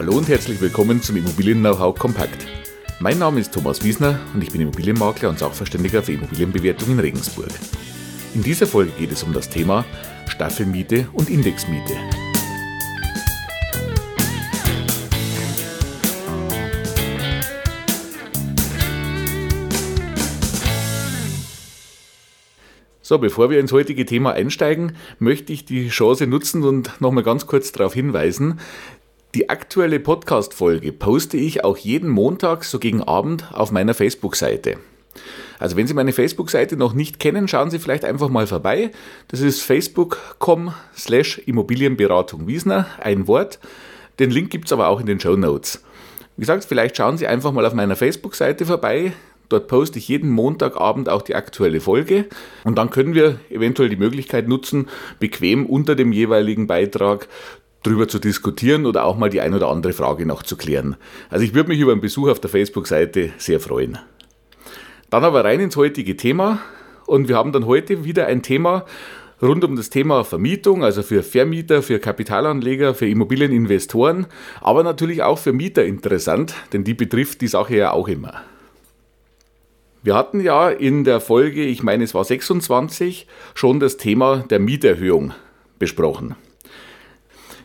Hallo und herzlich willkommen zum Immobilien-Know-how Kompakt. Mein Name ist Thomas Wiesner und ich bin Immobilienmakler und Sachverständiger für Immobilienbewertung in Regensburg. In dieser Folge geht es um das Thema Staffelmiete und Indexmiete. So, bevor wir ins heutige Thema einsteigen, möchte ich die Chance nutzen und nochmal ganz kurz darauf hinweisen. Die aktuelle Podcast-Folge poste ich auch jeden Montag so gegen Abend auf meiner Facebook-Seite. Also wenn Sie meine Facebook-Seite noch nicht kennen, schauen Sie vielleicht einfach mal vorbei. Das ist facebook.com slash Immobilienberatung Wiesner, ein Wort. Den Link gibt es aber auch in den Show Notes. Wie gesagt, vielleicht schauen Sie einfach mal auf meiner Facebook-Seite vorbei. Dort poste ich jeden Montagabend auch die aktuelle Folge und dann können wir eventuell die Möglichkeit nutzen, bequem unter dem jeweiligen Beitrag drüber zu diskutieren oder auch mal die ein oder andere Frage noch zu klären. Also ich würde mich über einen Besuch auf der Facebook-Seite sehr freuen. Dann aber rein ins heutige Thema und wir haben dann heute wieder ein Thema rund um das Thema Vermietung, also für Vermieter, für Kapitalanleger, für Immobilieninvestoren, aber natürlich auch für Mieter interessant, denn die betrifft die Sache ja auch immer. Wir hatten ja in der Folge, ich meine es war 26, schon das Thema der Mieterhöhung besprochen.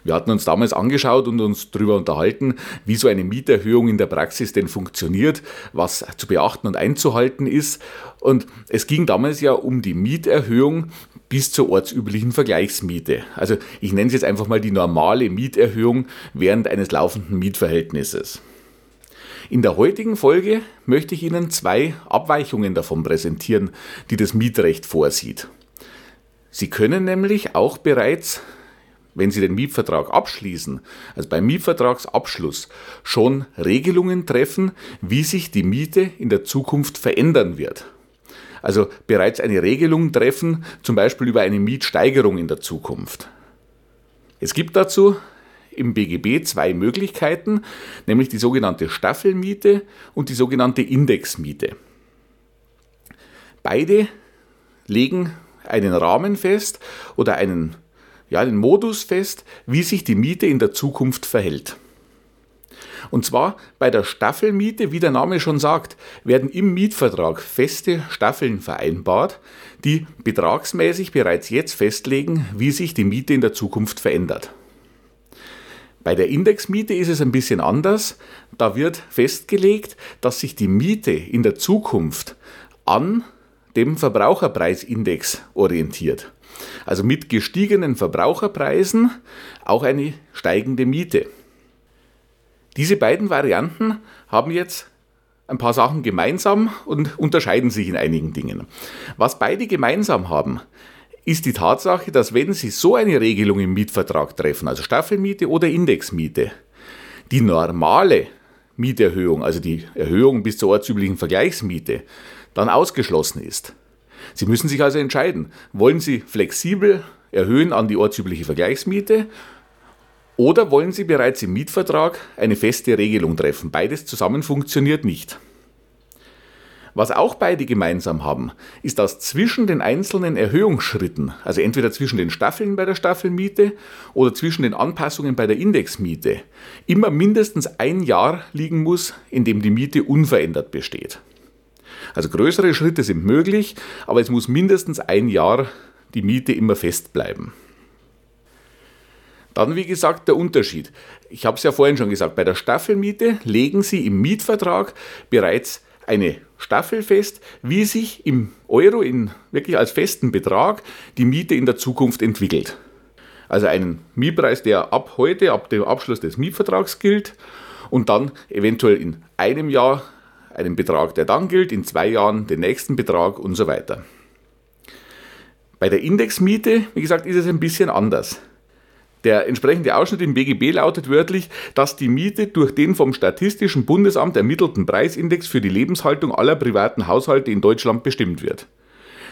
Wir hatten uns damals angeschaut und uns darüber unterhalten, wie so eine Mieterhöhung in der Praxis denn funktioniert, was zu beachten und einzuhalten ist. Und es ging damals ja um die Mieterhöhung bis zur ortsüblichen Vergleichsmiete. Also ich nenne es jetzt einfach mal die normale Mieterhöhung während eines laufenden Mietverhältnisses. In der heutigen Folge möchte ich Ihnen zwei Abweichungen davon präsentieren, die das Mietrecht vorsieht. Sie können nämlich auch bereits, wenn Sie den Mietvertrag abschließen, also beim Mietvertragsabschluss, schon Regelungen treffen, wie sich die Miete in der Zukunft verändern wird. Also bereits eine Regelung treffen, zum Beispiel über eine Mietsteigerung in der Zukunft. Es gibt dazu im BGB zwei Möglichkeiten, nämlich die sogenannte Staffelmiete und die sogenannte Indexmiete. Beide legen einen Rahmen fest oder einen, ja, einen Modus fest, wie sich die Miete in der Zukunft verhält. Und zwar bei der Staffelmiete, wie der Name schon sagt, werden im Mietvertrag feste Staffeln vereinbart, die betragsmäßig bereits jetzt festlegen, wie sich die Miete in der Zukunft verändert. Bei der Indexmiete ist es ein bisschen anders. Da wird festgelegt, dass sich die Miete in der Zukunft an dem Verbraucherpreisindex orientiert. Also mit gestiegenen Verbraucherpreisen auch eine steigende Miete. Diese beiden Varianten haben jetzt ein paar Sachen gemeinsam und unterscheiden sich in einigen Dingen. Was beide gemeinsam haben, ist die Tatsache, dass wenn Sie so eine Regelung im Mietvertrag treffen, also Staffelmiete oder Indexmiete, die normale Mieterhöhung, also die Erhöhung bis zur ortsüblichen Vergleichsmiete, dann ausgeschlossen ist. Sie müssen sich also entscheiden, wollen Sie flexibel erhöhen an die ortsübliche Vergleichsmiete oder wollen Sie bereits im Mietvertrag eine feste Regelung treffen? Beides zusammen funktioniert nicht. Was auch beide gemeinsam haben, ist, dass zwischen den einzelnen Erhöhungsschritten, also entweder zwischen den Staffeln bei der Staffelmiete oder zwischen den Anpassungen bei der Indexmiete, immer mindestens ein Jahr liegen muss, in dem die Miete unverändert besteht. Also größere Schritte sind möglich, aber es muss mindestens ein Jahr die Miete immer fest bleiben. Dann, wie gesagt, der Unterschied. Ich habe es ja vorhin schon gesagt, bei der Staffelmiete legen Sie im Mietvertrag bereits eine Staffel fest, wie sich im Euro in wirklich als festen Betrag die Miete in der Zukunft entwickelt. Also einen Mietpreis, der ab heute, ab dem Abschluss des Mietvertrags gilt und dann eventuell in einem Jahr einen Betrag, der dann gilt, in zwei Jahren den nächsten Betrag und so weiter. Bei der Indexmiete, wie gesagt, ist es ein bisschen anders. Der entsprechende Ausschnitt im BGB lautet wörtlich, dass die Miete durch den vom Statistischen Bundesamt ermittelten Preisindex für die Lebenshaltung aller privaten Haushalte in Deutschland bestimmt wird.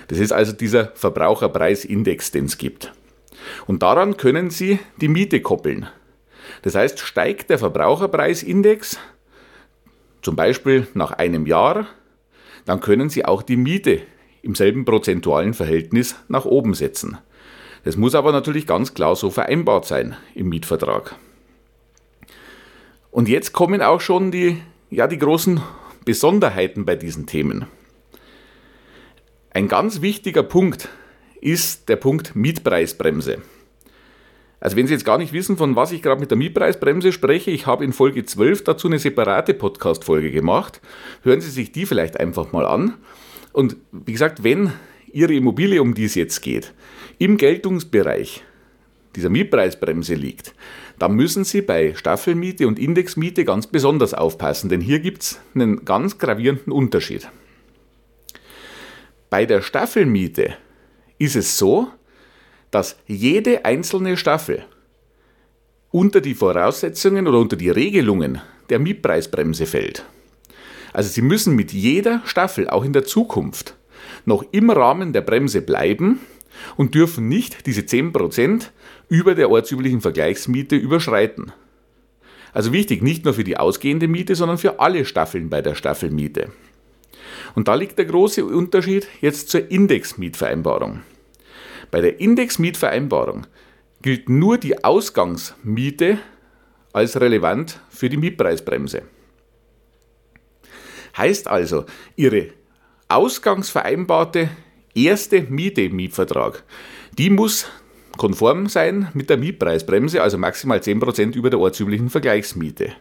Das ist also dieser Verbraucherpreisindex, den es gibt. Und daran können Sie die Miete koppeln. Das heißt, steigt der Verbraucherpreisindex, zum Beispiel nach einem Jahr, dann können Sie auch die Miete im selben prozentualen Verhältnis nach oben setzen. Das muss aber natürlich ganz klar so vereinbart sein im Mietvertrag. Und jetzt kommen auch schon die, ja, die großen Besonderheiten bei diesen Themen. Ein ganz wichtiger Punkt ist der Punkt Mietpreisbremse. Also wenn Sie jetzt gar nicht wissen, von was ich gerade mit der Mietpreisbremse spreche, ich habe in Folge 12 dazu eine separate Podcast-Folge gemacht. Hören Sie sich die vielleicht einfach mal an. Und wie gesagt, wenn Ihre Immobilie, um die es jetzt geht, im Geltungsbereich dieser Mietpreisbremse liegt, dann müssen Sie bei Staffelmiete und Indexmiete ganz besonders aufpassen, denn hier gibt es einen ganz gravierenden Unterschied. Bei der Staffelmiete ist es so, dass jede einzelne Staffel unter die Voraussetzungen oder unter die Regelungen der Mietpreisbremse fällt. Also Sie müssen mit jeder Staffel auch in der Zukunft noch im Rahmen der Bremse bleiben und dürfen nicht diese 10% über der ortsüblichen Vergleichsmiete überschreiten. Also wichtig, nicht nur für die ausgehende Miete, sondern für alle Staffeln bei der Staffelmiete. Und da liegt der große Unterschied jetzt zur Indexmietvereinbarung. Bei der Indexmietvereinbarung gilt nur die Ausgangsmiete als relevant für die Mietpreisbremse. Heißt also, Ihre ausgangsvereinbarte erste Miete im Mietvertrag, die muss konform sein mit der Mietpreisbremse, also maximal 10% über der ortsüblichen Vergleichsmiete.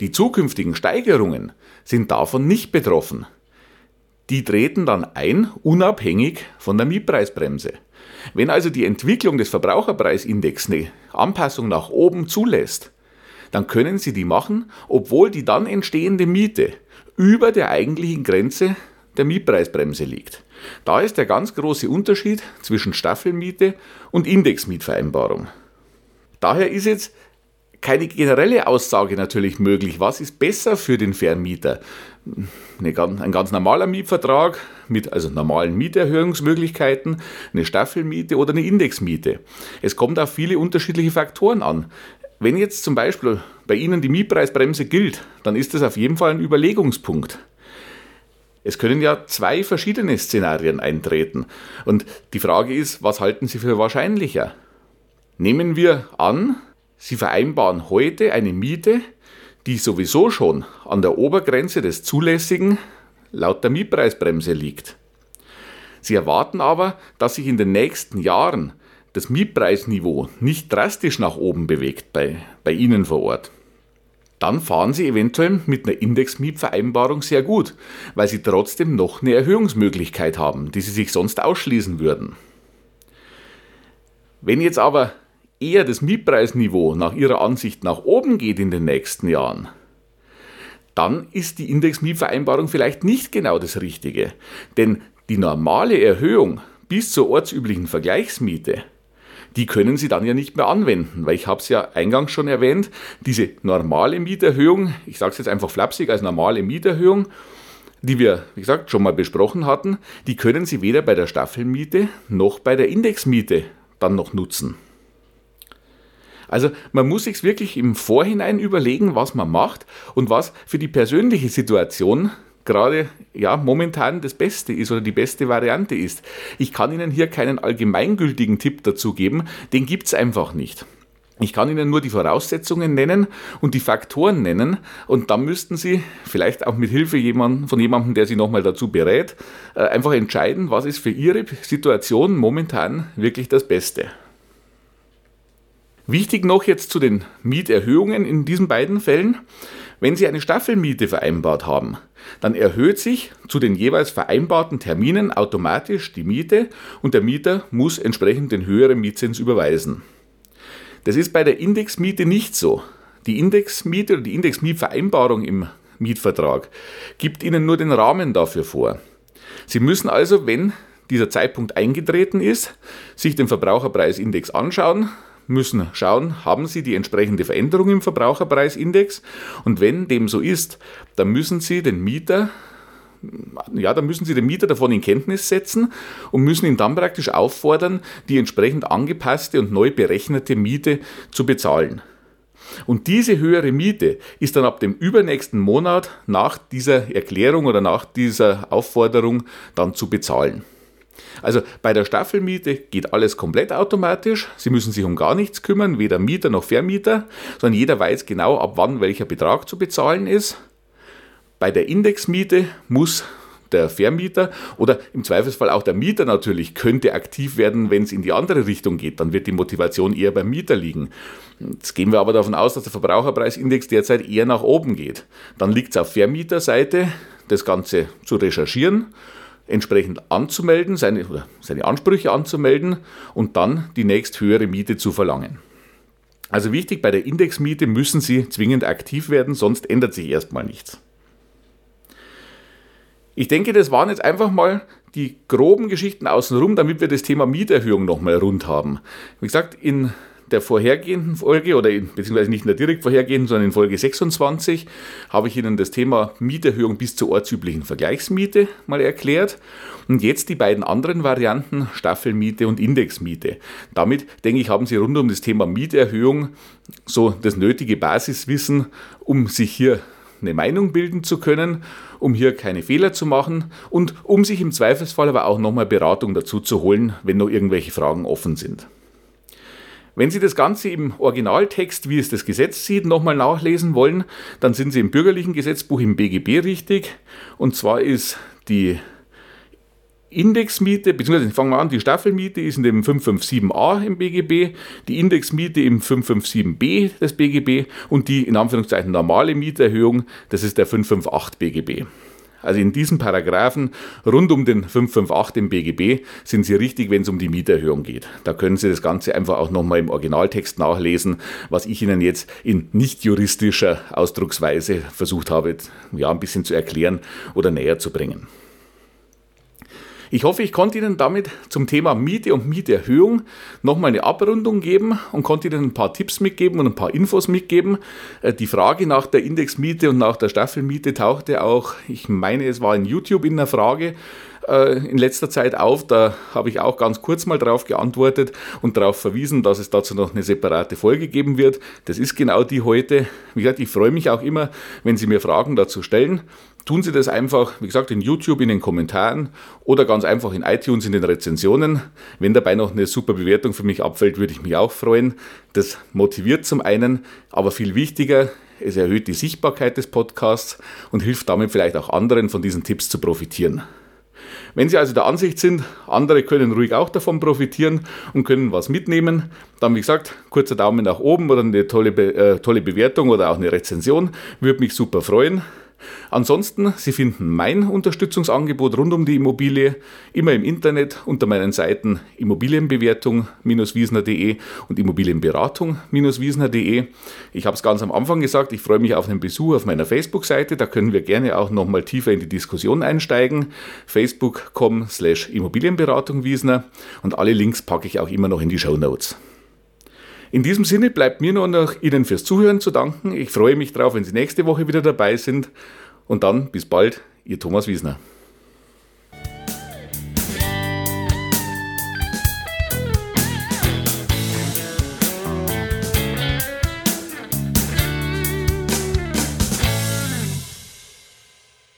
Die zukünftigen Steigerungen sind davon nicht betroffen. Die treten dann ein, unabhängig von der Mietpreisbremse. Wenn also die Entwicklung des Verbraucherpreisindex eine Anpassung nach oben zulässt, dann können Sie die machen, obwohl die dann entstehende Miete über der eigentlichen Grenze der Mietpreisbremse liegt. Da ist der ganz große Unterschied zwischen Staffelmiete und Indexmietvereinbarung. Daher ist jetzt keine generelle Aussage natürlich möglich. Was ist besser für den Vermieter? ein ganz normaler Mietvertrag mit also normalen Mieterhöhungsmöglichkeiten, eine Staffelmiete oder eine Indexmiete. Es kommt auf viele unterschiedliche Faktoren an. Wenn jetzt zum Beispiel bei Ihnen die Mietpreisbremse gilt, dann ist das auf jeden Fall ein Überlegungspunkt. Es können ja zwei verschiedene Szenarien eintreten. Und die Frage ist, was halten Sie für wahrscheinlicher? Nehmen wir an, Sie vereinbaren heute eine Miete, die sowieso schon an der Obergrenze des Zulässigen laut der Mietpreisbremse liegt. Sie erwarten aber, dass sich in den nächsten Jahren das Mietpreisniveau nicht drastisch nach oben bewegt bei, bei Ihnen vor Ort. Dann fahren Sie eventuell mit einer Indexmietvereinbarung sehr gut, weil Sie trotzdem noch eine Erhöhungsmöglichkeit haben, die Sie sich sonst ausschließen würden. Wenn jetzt aber eher das Mietpreisniveau nach Ihrer Ansicht nach oben geht in den nächsten Jahren, dann ist die Indexmietvereinbarung vielleicht nicht genau das Richtige. Denn die normale Erhöhung bis zur ortsüblichen Vergleichsmiete, die können Sie dann ja nicht mehr anwenden, weil ich habe es ja eingangs schon erwähnt, diese normale Mieterhöhung, ich sage es jetzt einfach flapsig als normale Mieterhöhung, die wir, wie gesagt, schon mal besprochen hatten, die können Sie weder bei der Staffelmiete noch bei der Indexmiete dann noch nutzen. Also man muss sich wirklich im Vorhinein überlegen, was man macht und was für die persönliche Situation gerade ja momentan das Beste ist oder die beste Variante ist. Ich kann Ihnen hier keinen allgemeingültigen Tipp dazu geben, den gibt es einfach nicht. Ich kann Ihnen nur die Voraussetzungen nennen und die Faktoren nennen und dann müssten Sie vielleicht auch mit Hilfe von jemandem, der Sie nochmal dazu berät, äh, einfach entscheiden, was ist für Ihre Situation momentan wirklich das Beste. Wichtig noch jetzt zu den Mieterhöhungen in diesen beiden Fällen. Wenn Sie eine Staffelmiete vereinbart haben, dann erhöht sich zu den jeweils vereinbarten Terminen automatisch die Miete und der Mieter muss entsprechend den höheren Mietzins überweisen. Das ist bei der Indexmiete nicht so. Die Indexmiete oder die Indexmietvereinbarung im Mietvertrag gibt Ihnen nur den Rahmen dafür vor. Sie müssen also, wenn dieser Zeitpunkt eingetreten ist, sich den Verbraucherpreisindex anschauen, müssen schauen, haben sie die entsprechende Veränderung im Verbraucherpreisindex und wenn dem so ist, dann müssen sie den Mieter ja, dann müssen Sie den Mieter davon in Kenntnis setzen und müssen ihn dann praktisch auffordern, die entsprechend angepasste und neu berechnete Miete zu bezahlen. Und diese höhere Miete ist dann ab dem übernächsten Monat nach dieser Erklärung oder nach dieser Aufforderung dann zu bezahlen. Also bei der Staffelmiete geht alles komplett automatisch. Sie müssen sich um gar nichts kümmern, weder Mieter noch Vermieter, sondern jeder weiß genau, ab wann welcher Betrag zu bezahlen ist. Bei der Indexmiete muss der Vermieter oder im Zweifelsfall auch der Mieter natürlich könnte aktiv werden, wenn es in die andere Richtung geht. Dann wird die Motivation eher beim Mieter liegen. Jetzt gehen wir aber davon aus, dass der Verbraucherpreisindex derzeit eher nach oben geht. Dann liegt es auf Vermieterseite, das Ganze zu recherchieren, entsprechend anzumelden, seine, seine Ansprüche anzumelden und dann die nächst höhere Miete zu verlangen. Also wichtig, bei der Indexmiete müssen Sie zwingend aktiv werden, sonst ändert sich erstmal nichts. Ich denke, das waren jetzt einfach mal die groben Geschichten außenrum, damit wir das Thema Mieterhöhung nochmal rund haben. Wie gesagt, in der vorhergehenden Folge, oder in, beziehungsweise nicht in der direkt vorhergehenden, sondern in Folge 26, habe ich Ihnen das Thema Mieterhöhung bis zur ortsüblichen Vergleichsmiete mal erklärt. Und jetzt die beiden anderen Varianten, Staffelmiete und Indexmiete. Damit, denke ich, haben Sie rund um das Thema Mieterhöhung so das nötige Basiswissen, um sich hier eine Meinung bilden zu können, um hier keine Fehler zu machen und um sich im Zweifelsfall aber auch nochmal Beratung dazu zu holen, wenn noch irgendwelche Fragen offen sind. Wenn Sie das Ganze im Originaltext, wie es das Gesetz sieht, nochmal nachlesen wollen, dann sind Sie im bürgerlichen Gesetzbuch im BGB richtig. Und zwar ist die Indexmiete, beziehungsweise fangen wir an, die Staffelmiete ist in dem 557a im BGB, die Indexmiete im 557b des BGB und die in Anführungszeichen normale Mieterhöhung, das ist der 558 BGB. Also in diesen Paragraphen rund um den 558 im BGB sind Sie richtig, wenn es um die Mieterhöhung geht. Da können Sie das Ganze einfach auch nochmal im Originaltext nachlesen, was ich Ihnen jetzt in nicht juristischer Ausdrucksweise versucht habe, ja, ein bisschen zu erklären oder näher zu bringen. Ich hoffe, ich konnte Ihnen damit zum Thema Miete und Mieterhöhung nochmal eine Abrundung geben und konnte Ihnen ein paar Tipps mitgeben und ein paar Infos mitgeben. Äh, die Frage nach der Indexmiete und nach der Staffelmiete tauchte auch, ich meine, es war in YouTube in der Frage, äh, in letzter Zeit auf. Da habe ich auch ganz kurz mal drauf geantwortet und darauf verwiesen, dass es dazu noch eine separate Folge geben wird. Das ist genau die heute. Wie gesagt, ich freue mich auch immer, wenn Sie mir Fragen dazu stellen. Tun Sie das einfach, wie gesagt, in YouTube in den Kommentaren oder ganz einfach in iTunes in den Rezensionen. Wenn dabei noch eine super Bewertung für mich abfällt, würde ich mich auch freuen. Das motiviert zum einen, aber viel wichtiger, es erhöht die Sichtbarkeit des Podcasts und hilft damit vielleicht auch anderen von diesen Tipps zu profitieren. Wenn Sie also der Ansicht sind, andere können ruhig auch davon profitieren und können was mitnehmen, dann wie gesagt, kurzer Daumen nach oben oder eine tolle, äh, tolle Bewertung oder auch eine Rezension, würde mich super freuen. Ansonsten, Sie finden mein Unterstützungsangebot rund um die Immobilie immer im Internet unter meinen Seiten Immobilienbewertung-wiesner.de und Immobilienberatung-wiesner.de. Ich habe es ganz am Anfang gesagt, ich freue mich auf einen Besuch auf meiner Facebook-Seite. Da können wir gerne auch nochmal tiefer in die Diskussion einsteigen. Facebook.com slash Immobilienberatung Wiesner und alle Links packe ich auch immer noch in die Show Notes. In diesem Sinne bleibt mir nur noch Ihnen fürs Zuhören zu danken. Ich freue mich drauf, wenn Sie nächste Woche wieder dabei sind. Und dann bis bald, Ihr Thomas Wiesner.